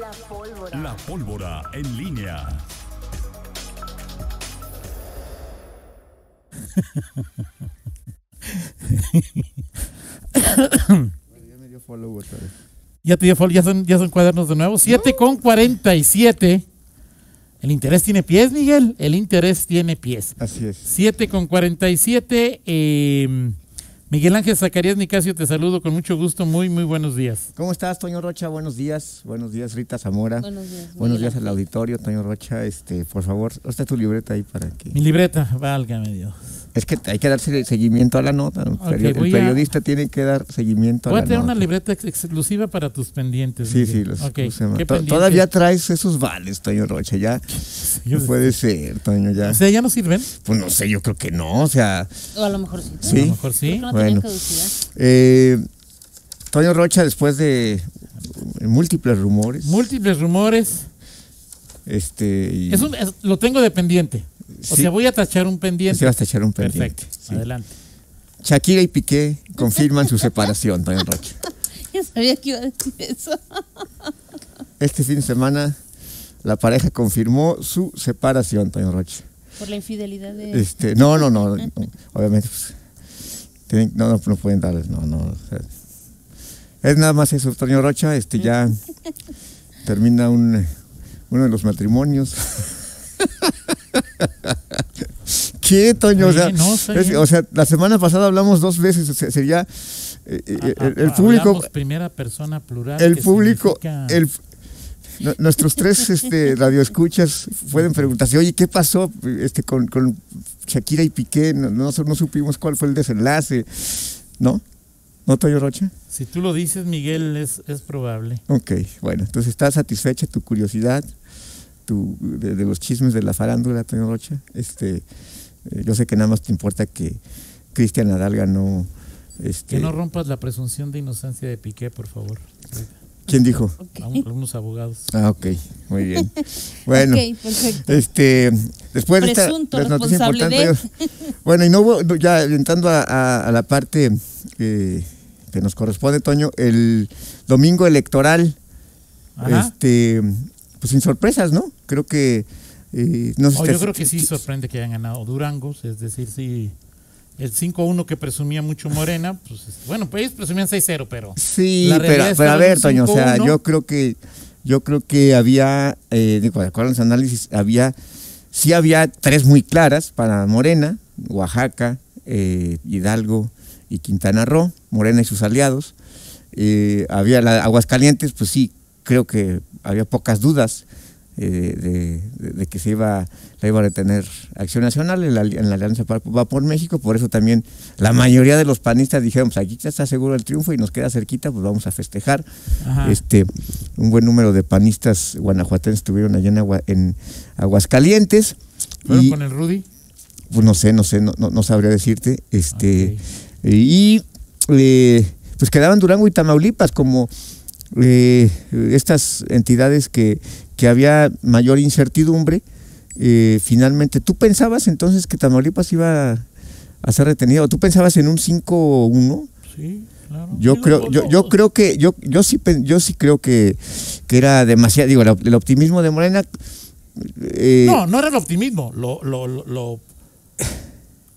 La pólvora. La pólvora en línea. Ya me dio follow otra vez. Ya te dio fol- ya son, ya son cuadernos de nuevo. 7 con 47. El interés tiene pies, Miguel. El interés tiene pies. Así es. 7 con 47. eh, Miguel Ángel Zacarías Nicasio, te saludo con mucho gusto. Muy, muy buenos días. ¿Cómo estás, Toño Rocha? Buenos días. Buenos días, Rita Zamora. Buenos días. Buenos días al auditorio, Toño Rocha. Este, por favor, está tu libreta ahí para que. Mi libreta, válgame Dios. Es que hay que darse seguimiento a la nota. El perio- voy el a- periodista tiene que dar seguimiento Voy a a la tener nota. una libreta ex- exclusiva para tus pendientes. Sí, sí, los, Ok, ¿cómo se llama? ¿qué To- pendientes? Todavía traes esos vales, Toño Rocha. Ya no puede ser, Toño. Ya. O sea, ¿ya no sirven? Pues no sé, yo creo que no. O sea, O a lo mejor sí. Sí. A lo mejor sí. No Bueno. eh, Toño Rocha, después de múltiples rumores, Múltiples rumores. este, y Es un- es- lo tengo de pendiente. O Sí. sea, voy a tachar un pendiente. se va a echar un pendiente. Perfecto. Sí. Adelante. Shakira y Piqué confirman su separación, Toño Rocha. Ya sabía que iba a decir eso. Este fin de semana la pareja confirmó su separación, Toño Rocha. Por la infidelidad de. Este, no, no, no, no, obviamente pues, tienen- no, no, no pueden darles, no, no. o sea, es nada más eso, Toño Rocha, este ya termina un, uno de los matrimonios. ¿Qué, Toño? O sea, no, es- o sea, la semana pasada hablamos dos veces, o sea, sería eh, eh, Ah, el, el ah, público, primera persona plural. el público, significa- el, nu- nuestros tres este, radioescuchas pueden preguntarse, oye, ¿qué pasó este, con, con Shakira y Piqué? No, no, no supimos cuál fue el desenlace, ¿no? ¿No, Toyo Rocha? Si tú lo dices, Miguel, es, es probable. Ok, bueno, entonces está satisfecha tu curiosidad tu, de, de los chismes de la farándula, Toyo Rocha. Este, eh, yo sé que nada más te importa que Cristian Nadal ganó. Este, Que no rompas la presunción de inocencia de Piqué, por favor. ¿Quién dijo? A un- algunos abogados. Ah, ok, muy bien. Bueno. Este, después de esta las noticias importantes, bueno, y no hubo, ya entrando a, a- a la parte eh, que nos corresponde, Toño, el domingo electoral, Ajá. este, pues sin sorpresas, ¿no? Creo que eh, no sé Oh, yo creo que sí sorprende que hayan ganado Durangos, es decir, sí. El 5-1 que presumía mucho Morena, pues es- bueno, pues ellos presumían 6-0, pero Sí, pero, a ver, Toño, o sea, 5-1. yo creo que yo creo que había, eh, digo, de acuerdo a los análisis, había, sí había tres muy claras para Morena, Oaxaca, eh, Hidalgo y Quintana Roo, Morena y sus aliados. Eh, había la Aguascalientes, pues sí, creo que había pocas dudas eh, de, de- que se iba, la iba a retener Acción Nacional en la, en la Alianza Va por México, por eso también la mayoría de los panistas dijeron, pues aquí ya está seguro el triunfo y nos queda cerquita, pues vamos a festejar. ajá. Este, un buen número de panistas guanajuatenses estuvieron allá en, Agua- en Aguascalientes. fueron y, con el Rudy. pues no sé, no sé, no, no, no sabría decirte. Este, y eh, pues quedaban Durango y Tamaulipas como eh, estas entidades que, que había mayor incertidumbre. Eh, finalmente, ¿tú pensabas entonces que Tamaulipas iba a ser retenido? ¿Tú pensabas en un 5-1? Sí, claro. Yo Digo, creo, yo, yo creo que, yo, yo sí, yo sí creo que, que era demasiado, digo, el, el optimismo de Morena. eh, No, no era el optimismo, lo, lo, lo- lo-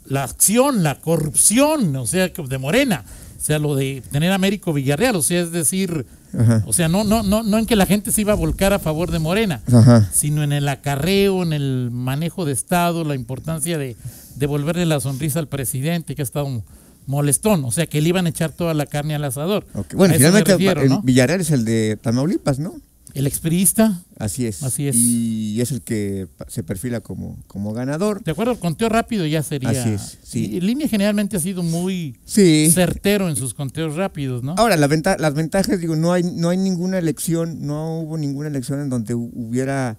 la acción, la corrupción, o sea, que de Morena, o sea, lo de tener a Américo Villarreal, o sea, es decir, Ajá. o sea, no, no, no, no en que la gente se iba a volcar a favor de Morena, Ajá. sino en el acarreo, en el manejo de Estado, la importancia de devolverle la sonrisa al presidente, que ha estado molestón, o sea, que le iban a echar toda la carne al asador. Bueno, A finalmente refiero, el ¿no? Villarreal es el de Tamaulipas, ¿no? El expriista, Así es. Así es. Y es el que se perfila como, como ganador. de acuerdo, el conteo rápido ya sería. Así es, sí. Y línea generalmente ha sido muy Sí. certero en sus conteos rápidos, ¿no? Ahora, la venta, las ventajas, digo, no hay, no hay ninguna elección, no hubo ninguna elección en donde hu- hubiera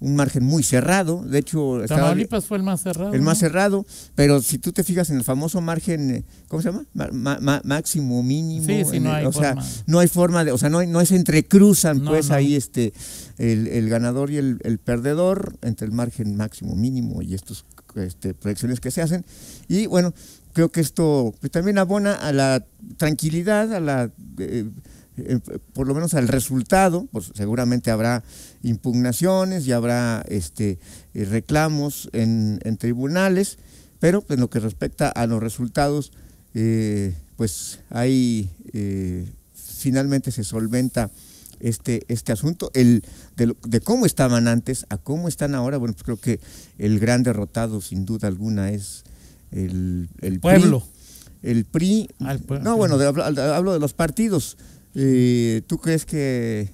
un margen muy cerrado. De hecho, estaba Tamaulipas fue el más cerrado. el más cerrado, pero si tú te fijas en el famoso margen, eh, ¿cómo se llama? Ma- máximo, mínimo. Sí, sí, no el- hay o sea, forma. no hay forma de, o sea, no, hay- no es entrecruzan, No, pues no. ahí este, el, el ganador y el, el perdedor entre el margen máximo, mínimo y estas este, proyecciones que se hacen. Y bueno, creo que esto pues, también abona a la tranquilidad, a la eh, eh, por lo menos al resultado, pues seguramente habrá impugnaciones y habrá este, eh, reclamos en, en tribunales, pero en lo que respecta a los resultados, eh, pues ahí eh, finalmente se solventa este, este asunto. El, de, lo- de cómo estaban antes a cómo están ahora, bueno, pues creo que el gran derrotado sin duda alguna es el, el Pueblo. PRI. El PRI. No, bueno, de- hablo de los partidos. Eh, ¿Tú crees que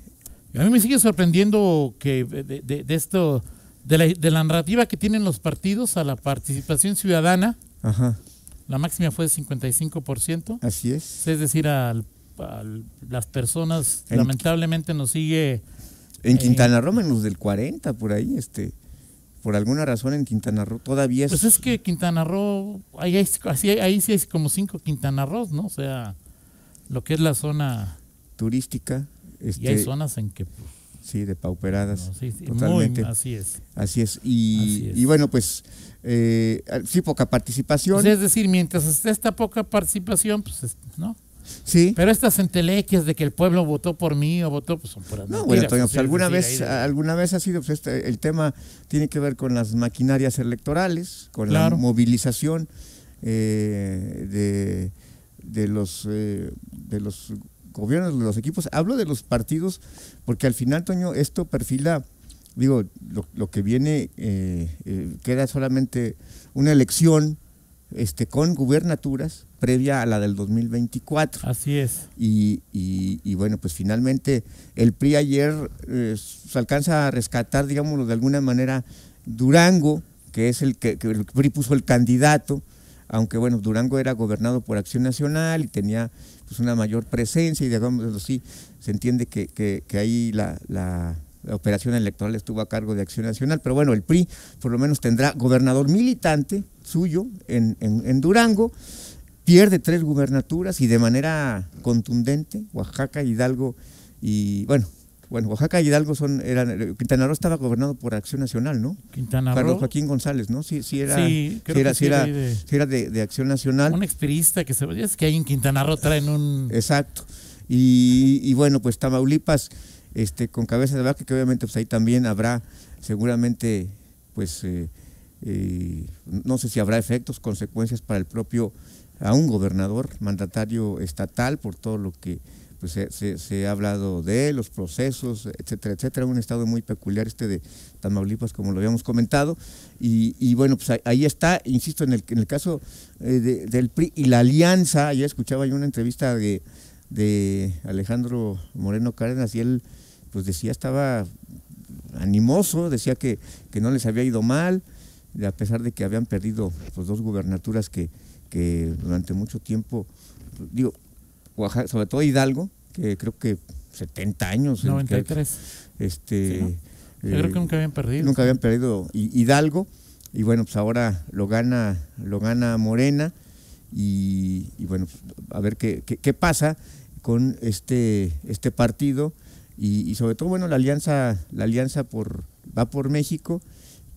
A mí me sigue sorprendiendo que de, de- de esto, de la, de la narrativa que tienen los partidos a la participación ciudadana, Ajá, la máxima fue de 55%, así es. es decir, al- a las personas En- lamentablemente nos sigue En Eh. Quintana Roo menos del 40 por ahí, este, por alguna razón en Quintana Roo todavía es, Pues es que Quintana Roo, ahí, hay- así- ahí sí hay como cinco Quintana Roos, ¿no? O sea, lo que es la zona, turística, y hay este, zonas en que, pues, sí, de pauperadas, no, sí, sí, totalmente. muy, así es. así es. Y, Así es. y bueno, pues eh, sí, poca participación, sea, es decir, mientras esté esta poca participación, pues, es- ¿no? sí. Pero estas entelequias de que el pueblo votó por mí o votó, pues son puras No, mentiras, bueno, pues alguna decir, vez, ahí alguna vez ha sido, pues este, el tema tiene que ver con las maquinarias electorales, con Claro. la movilización eh, de, de los eh, de los gobiernos, de los equipos. Hablo de los partidos, porque al final, Toño, esto perfila, digo, lo, lo que viene eh, eh, queda solamente una elección este, con gubernaturas previa a la del 2024. Así es. Y, y- y bueno, pues finalmente el PRI ayer eh, se alcanza a rescatar, digámoslo de alguna manera, Durango, que es el que, que el PRI puso el candidato, aunque bueno, Durango era gobernado por Acción Nacional y tenía pues una mayor presencia y digámoslo así, se entiende que, que- que ahí la, la- la operación electoral estuvo a cargo de Acción Nacional, pero bueno, el PRI por lo menos tendrá gobernador militante suyo en, en- en Durango, pierde tres gubernaturas y de manera contundente, Oaxaca, Hidalgo y bueno, bueno, Oaxaca y Hidalgo son, eran, Quintana Roo estaba gobernado por Acción Nacional, ¿no? Quintana Carlos Roo, Joaquín González, ¿no? Sí, sí era, Sí, creo sí era, que sí era de- sí era de, de Acción Nacional. un expirista que se es que ahí en Quintana Roo traen un Exacto. Y, y bueno, pues Tamaulipas, este, con cabeza de vaca, que obviamente pues ahí también habrá seguramente, pues, eh, eh, no sé si habrá efectos, consecuencias para el propio, a un gobernador, mandatario estatal, por todo lo que pues, se, ha hablado de los procesos, etcétera, etcétera. Un estado muy peculiar este de Tamaulipas, como lo habíamos comentado. Y, bueno, pues ahí, está, insisto, en el, en el caso eh, de- del PRI y la alianza, ayer escuchaba yo una entrevista de, Alejandro Moreno Cárdenas y él pues decía, estaba animoso, decía que, no les había ido mal, a pesar de que habían perdido pues, dos gubernaturas que durante mucho tiempo, digo, Oaxaca, sobre todo Hidalgo, que creo que 70 años. en que- 93. este, Sí, Yo creo que nunca habían perdido. Nunca habían perdido Hi- Hidalgo y bueno, pues ahora lo gana, lo gana Morena y, y bueno, a ver qué, qué, qué pasa con este, este partido y, y sobre todo, bueno, la alianza, la alianza por, va por México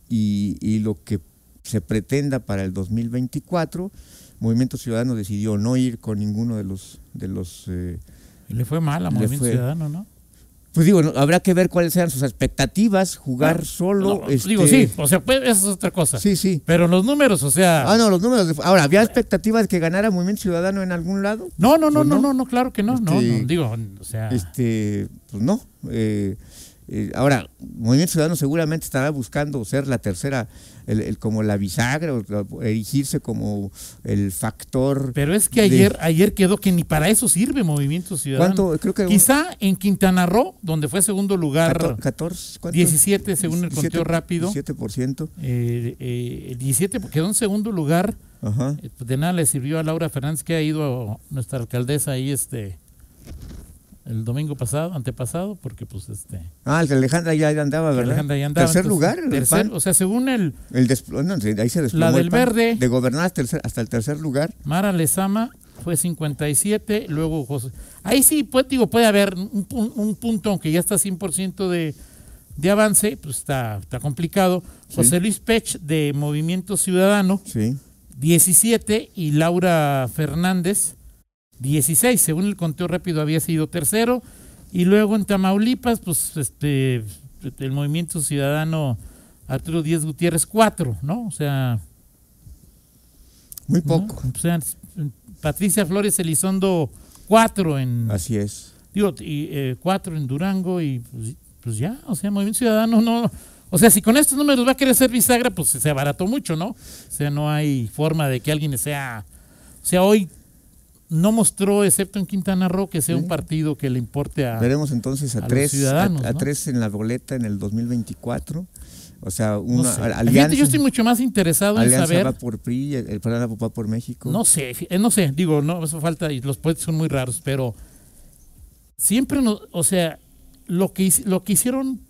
y, y lo que se pretenda para el 2024. Movimiento Ciudadano decidió no ir con ninguno de los, de los eh, le fue mal a Movimiento fue- Ciudadano, ¿no? pues digo, no, habrá que ver cuáles sean sus expectativas, jugar No, solo. no, este, Digo, sí, o sea, pues, eso es otra cosa. Sí, sí. Pero los números, o sea. Ah, no, los números. de- ahora, ¿había expectativas de que ganara Movimiento Ciudadano en algún lado? no, no, no, no, no. no, claro que no. No, Este, no, digo, o sea. Este, pues no. Eh, eh, ahora, Movimiento Ciudadano seguramente estará buscando ser la tercera, el, el- como la bisagra, o erigirse como el factor. Pero es que de- ayer, ayer quedó que ni para eso sirve Movimiento Ciudadano. ¿Cuánto? Creo que un- Quizá en Quintana Roo, donde fue segundo lugar, 14, 14, ¿cuánto? 17 según el 17, conteo rápido. 17%. eh, eh, el 17 quedó en segundo lugar. Ajá. Eh, de nada le sirvió a Laura Fernández, que ha ido a nuestra alcaldesa ahí este el domingo pasado, antepasado, porque pues este Ah, el que Alejandra ya andaba, ¿verdad? Alejandra ya andaba, Tercer entonces, lugar, el tercer- o sea, según el El no, ahí se desplomó La el del PAN. verde. De gobernar hasta el, hasta el tercer lugar. Mara Lezama fue 57, luego José. Ahí sí, pues, digo, puede haber un punto, aunque ya está 100% de, de avance, pues está, está complicado. José Luis Pech de Movimiento Ciudadano, Sí. 17, y Laura Fernández 16, según el conteo rápido había sido tercero. Y luego en Tamaulipas, pues este el Movimiento Ciudadano Arturo Díaz Gutiérrez, cuatro, ¿no? O sea, Muy ¿no? poco. O sea, Patricia Flores Elizondo, cuatro en. Así es. Digo, y, eh, cuatro en Durango y pues, pues ya, o sea, Movimiento Ciudadano no. O sea, si con estos números va a querer ser bisagra, pues se abarató mucho, ¿no? O sea, no hay forma de que alguien sea. O sea, hoy no mostró, excepto en Quintana Roo, que sea un partido que le importe a. Veremos entonces a, tres, ciudadanos, a, a ¿no? tres en la boleta en el no 2024. O sea, una sé. alianza, yo estoy mucho más interesado en saber. va por PRI, el, el Plan va por México. No sé, eh, no sé, digo, no, eso falta, y los puentes son muy raros, pero siempre, no, o sea, lo que, lo que hicieron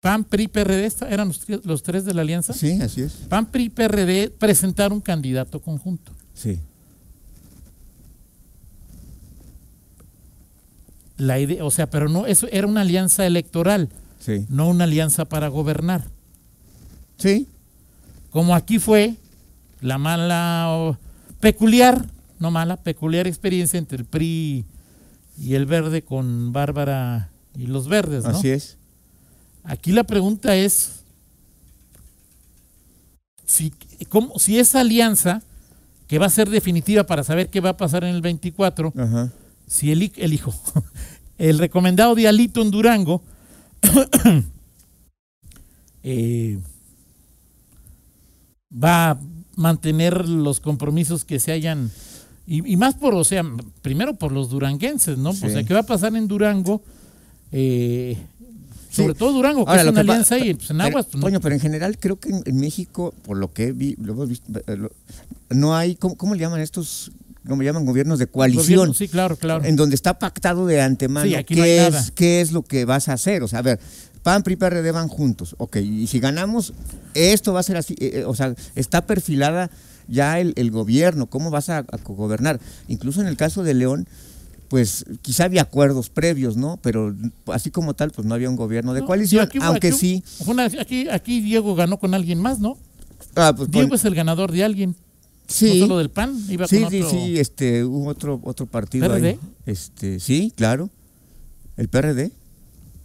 PAN, PRI, PRD, esta- eran los, tres- los tres de la alianza. Sí, así es. PAN, PRI, PRD presentaron un candidato conjunto. Sí. La idea, o sea, pero no, eso era una alianza electoral, Sí. no una alianza para gobernar. Sí. Como aquí fue la mala, o peculiar, no mala, peculiar experiencia entre el PRI y el Verde con Bárbara y los Verdes, ¿no? Así es. Aquí la pregunta es si, cómo- si esa alianza, que va a ser definitiva para saber qué va a pasar en el 24, Ajá. si el, hi- el recomendado de Alito en Durango, eh, va a mantener los compromisos que se hayan, y, y más por, o sea, primero por los duranguenses, ¿no? Sí. O sea, ¿qué va a pasar en Durango? Eh, Sí. sobre todo Durango, que Ahora, es una alianza y pues, en pero, Aguas, pues, no. Toño, pero en general creo que en, en México, por lo que vi, lo hemos visto, eh, lo- no hay, ¿cómo, cómo le llaman estos? ¿Cómo llaman gobiernos de coalición? Gobierno, sí, claro, claro. En donde está pactado de antemano Sí, qué, no es, nada. qué es lo que vas a hacer. O sea, a ver, PAN, PRI, PRD van juntos. Ok, y si ganamos, esto va a ser así. eh, eh, o sea, está perfilada ya el, el gobierno, cómo vas a, a gobernar. Incluso en el caso de León, pues quizá había acuerdos previos, ¿no? Pero así como tal, pues no había un gobierno de No, coalición, aquí- aunque aquí- sí. una- aquí, aquí Diego ganó con alguien más, ¿no? Ah, pues, Diego con- es el ganador de alguien, sí, no solo del PAN, iba sí, con sí, otro. sí, este, hubo otro, otro partido ¿PRD? ahí. Este, sí, claro. ¿El PRD?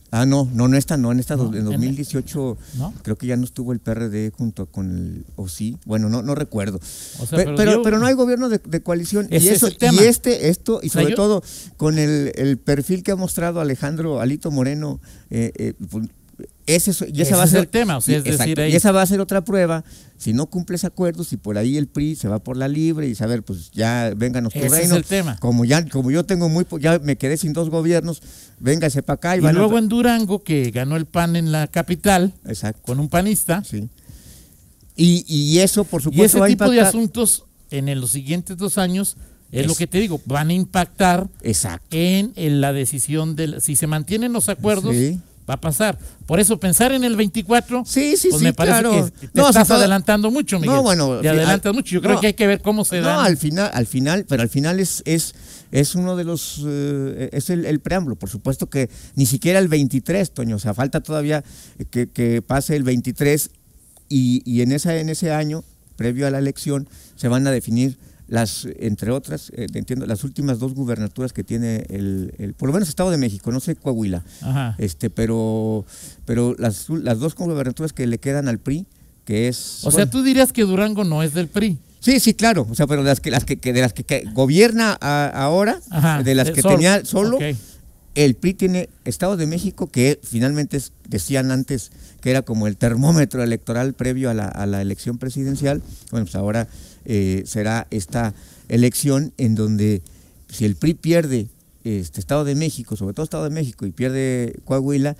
Ah, no, no, no está, no, en esta No, en en- 2018 ¿no? creo que ya no estuvo el PRD junto con el, o sí, bueno, no, no recuerdo. O sea, Pe- pero pero, no hay gobierno de, de coalición. Y es eso, y este, esto, y O sea, sobre yo- todo con el, el perfil que ha mostrado Alejandro Alito Moreno, eh, eh, pues, ese, es- y esa Ese va a ser el tema, o sea, es y- decir, ahí- y esa va a ser otra prueba. Si no cumples acuerdos y por ahí el PRI se va por la libre y saber, pues ya vénganos tu Ese es el tema. Como ya, como yo tengo muy, ya me quedé sin dos gobiernos, véngase para acá y, Y van a- luego en Durango, que ganó el PAN en la capital, Exacto. con un panista, Sí. Y, y eso, por y supuesto, ese va a tipo de asuntos en el- los siguientes dos años, es, Es- lo que te digo, van a impactar Exacto. en, en la decisión del... Si se mantienen los acuerdos, Sí. Va a pasar. Por eso pensar en el 24, Sí, sí, pues sí, me parece claro. que te No, estás todo- adelantando mucho, Miguel. No, bueno, Te adelantas al- mucho. Yo creo no. que hay que ver cómo se No, dan. al final, al final, pero al final es, es, es uno de los, eh, es el, el preámbulo. Por supuesto que ni siquiera el 23, Toño, o sea, falta todavía que, que pase el 23 y, y en, esa, en ese año, previo a la elección, se van a definir las, entre otras, eh, entiendo, las últimas dos gubernaturas que tiene el, el, por lo menos Estado de México, no sé Coahuila, Ajá. este, pero, pero las, las dos gubernaturas que le quedan al PRI, que es... O sea, tú dirías que Durango no es del PRI. Sí, sí, claro. O sea, pero de las que, las que, que- de las que, que gobierna a- ahora, Ajá. de las Eh, que tenía solo. El PRI tiene Estado de México, que finalmente decían antes que era como el termómetro electoral previo a la, a la elección presidencial. Bueno, pues ahora eh, será esta elección en donde si el PRI pierde este Estado de México, sobre todo Estado de México, y pierde Coahuila,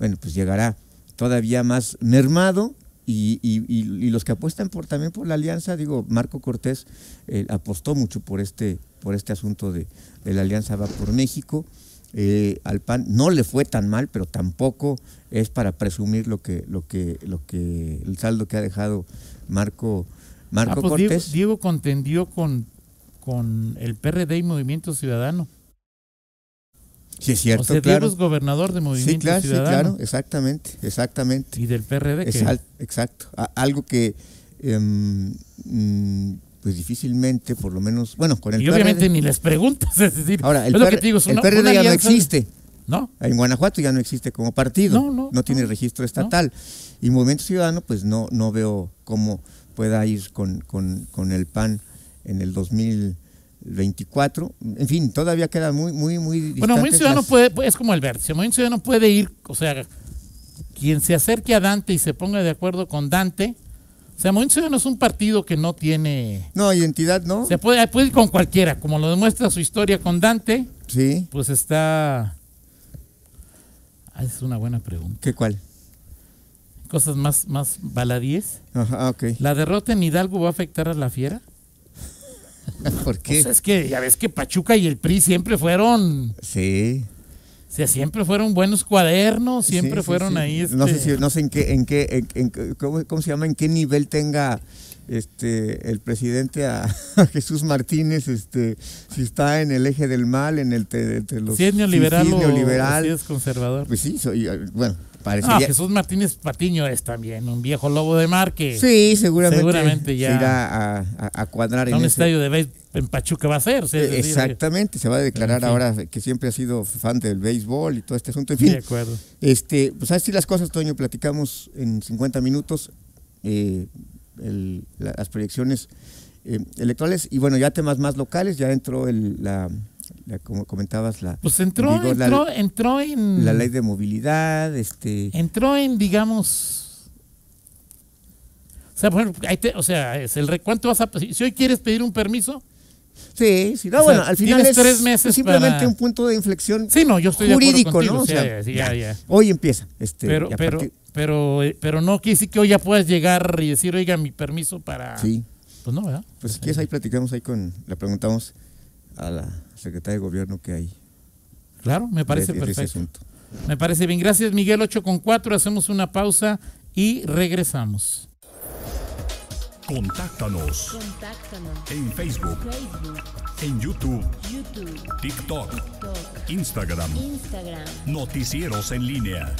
bueno, pues llegará todavía más mermado y, y- y- y los que apuestan por también por la alianza, digo, Marco Cortés eh, apostó mucho por este, por este asunto de, de la alianza va por México. Eh, al PAN no le fue tan mal, pero tampoco es para presumir lo que, lo que, lo que, el saldo que ha dejado Marco, Marco Ah, pues Cortés. Diego contendió con, con el PRD y Movimiento Ciudadano. sí, es cierto, o sea, claro. Diego es gobernador de Movimiento Sí, claro, sí, Ciudadano claro, exactamente, exactamente. y del PRD. Al- exacto. A- algo que em, mm, pues difícilmente, por lo menos, bueno, con el Y obviamente PRD. ni les preguntas, es decir, Ahora, el, es lo PR que te digo, es el una- PRD una ya no existe. ¿No? En Guanajuato ya no existe como partido. No, no, tiene no, registro estatal. Y Movimiento Ciudadano, pues no, no veo cómo pueda ir con, con, con el PAN en el 2024. En fin, todavía queda muy, muy, muy Bueno, Movimiento Ciudadano las- puede, es como el vértice. Movimiento Ciudadano puede ir, o sea, quien se acerque a Dante y se ponga de acuerdo con Dante, o sea, Movimiento Ciudadano es un partido que no tiene. No, identidad, ¿no? Se puede, puede ir con cualquiera, como lo demuestra su historia con Dante, Sí. pues está. Ah, es una buena pregunta. ¿Qué cuál? Cosas más, más baladíes. Ajá, ok. ¿La derrota en Hidalgo va a afectar a la fiera? ¿Por qué? Pues es que ya ves que Pachuca y el PRI siempre fueron, sí. O sea, siempre fueron buenos cuadernos, siempre Sí, fueron sí. ahí. No sé este, si, no sé en qué, en qué, en- en- ¿cómo, cómo se llama? En qué nivel tenga este el presidente a, a Jesús Martínez, este, si está en el eje del mal, en el de, de los si es neoliberal sí, sí, o si es conservador. Pues sí, soy, eh, bueno, Ah, parecería. Jesús Martínez Patiño es también un viejo lobo de mar que sí, seguramente, seguramente ya- se irá a, a- a cuadrar a en un ese- estadio de béisbol en Pachuca va a ser. Exactamente, se va a declarar ahora que siempre ha sido fan del béisbol y todo este asunto. En sí, fin, de acuerdo. Este, pues así las cosas, Toño, platicamos en 50 minutos eh, el- la- las proyecciones eh, electorales y bueno, ya temas más locales, ya entró el, la- como comentabas, la, Pues entró, Digo, la- entró, entró en. la ley de movilidad, este, Entró en, digamos. O sea, por ejemplo, te- o sea, es el ¿cuánto vas a Si hoy quieres pedir un permiso, sí, sí, no, o sea, bueno, al final es tres meses simplemente para- un punto de inflexión sí, no, yo estoy jurídico, contigo. ¿no? O sea, sí, ya, ya. hoy empieza, este, Pero, pero, partir- pero, pero no quiere decir que hoy ya puedas llegar y decir, oiga, mi permiso para. sí, Pues no, ¿verdad? pues si quieres ahí platicamos ahí con, le preguntamos a la secretaria de gobierno que hay Claro, me parece de- de ese perfecto. Me parece bien. Gracias, Miguel. 8 con 4. Hacemos una pausa y regresamos. Contáctanos Contáctanos. en Facebook, Facebook, en YouTube, YouTube, TikTok, TikTok, Instagram. Instagram. Noticieros en línea.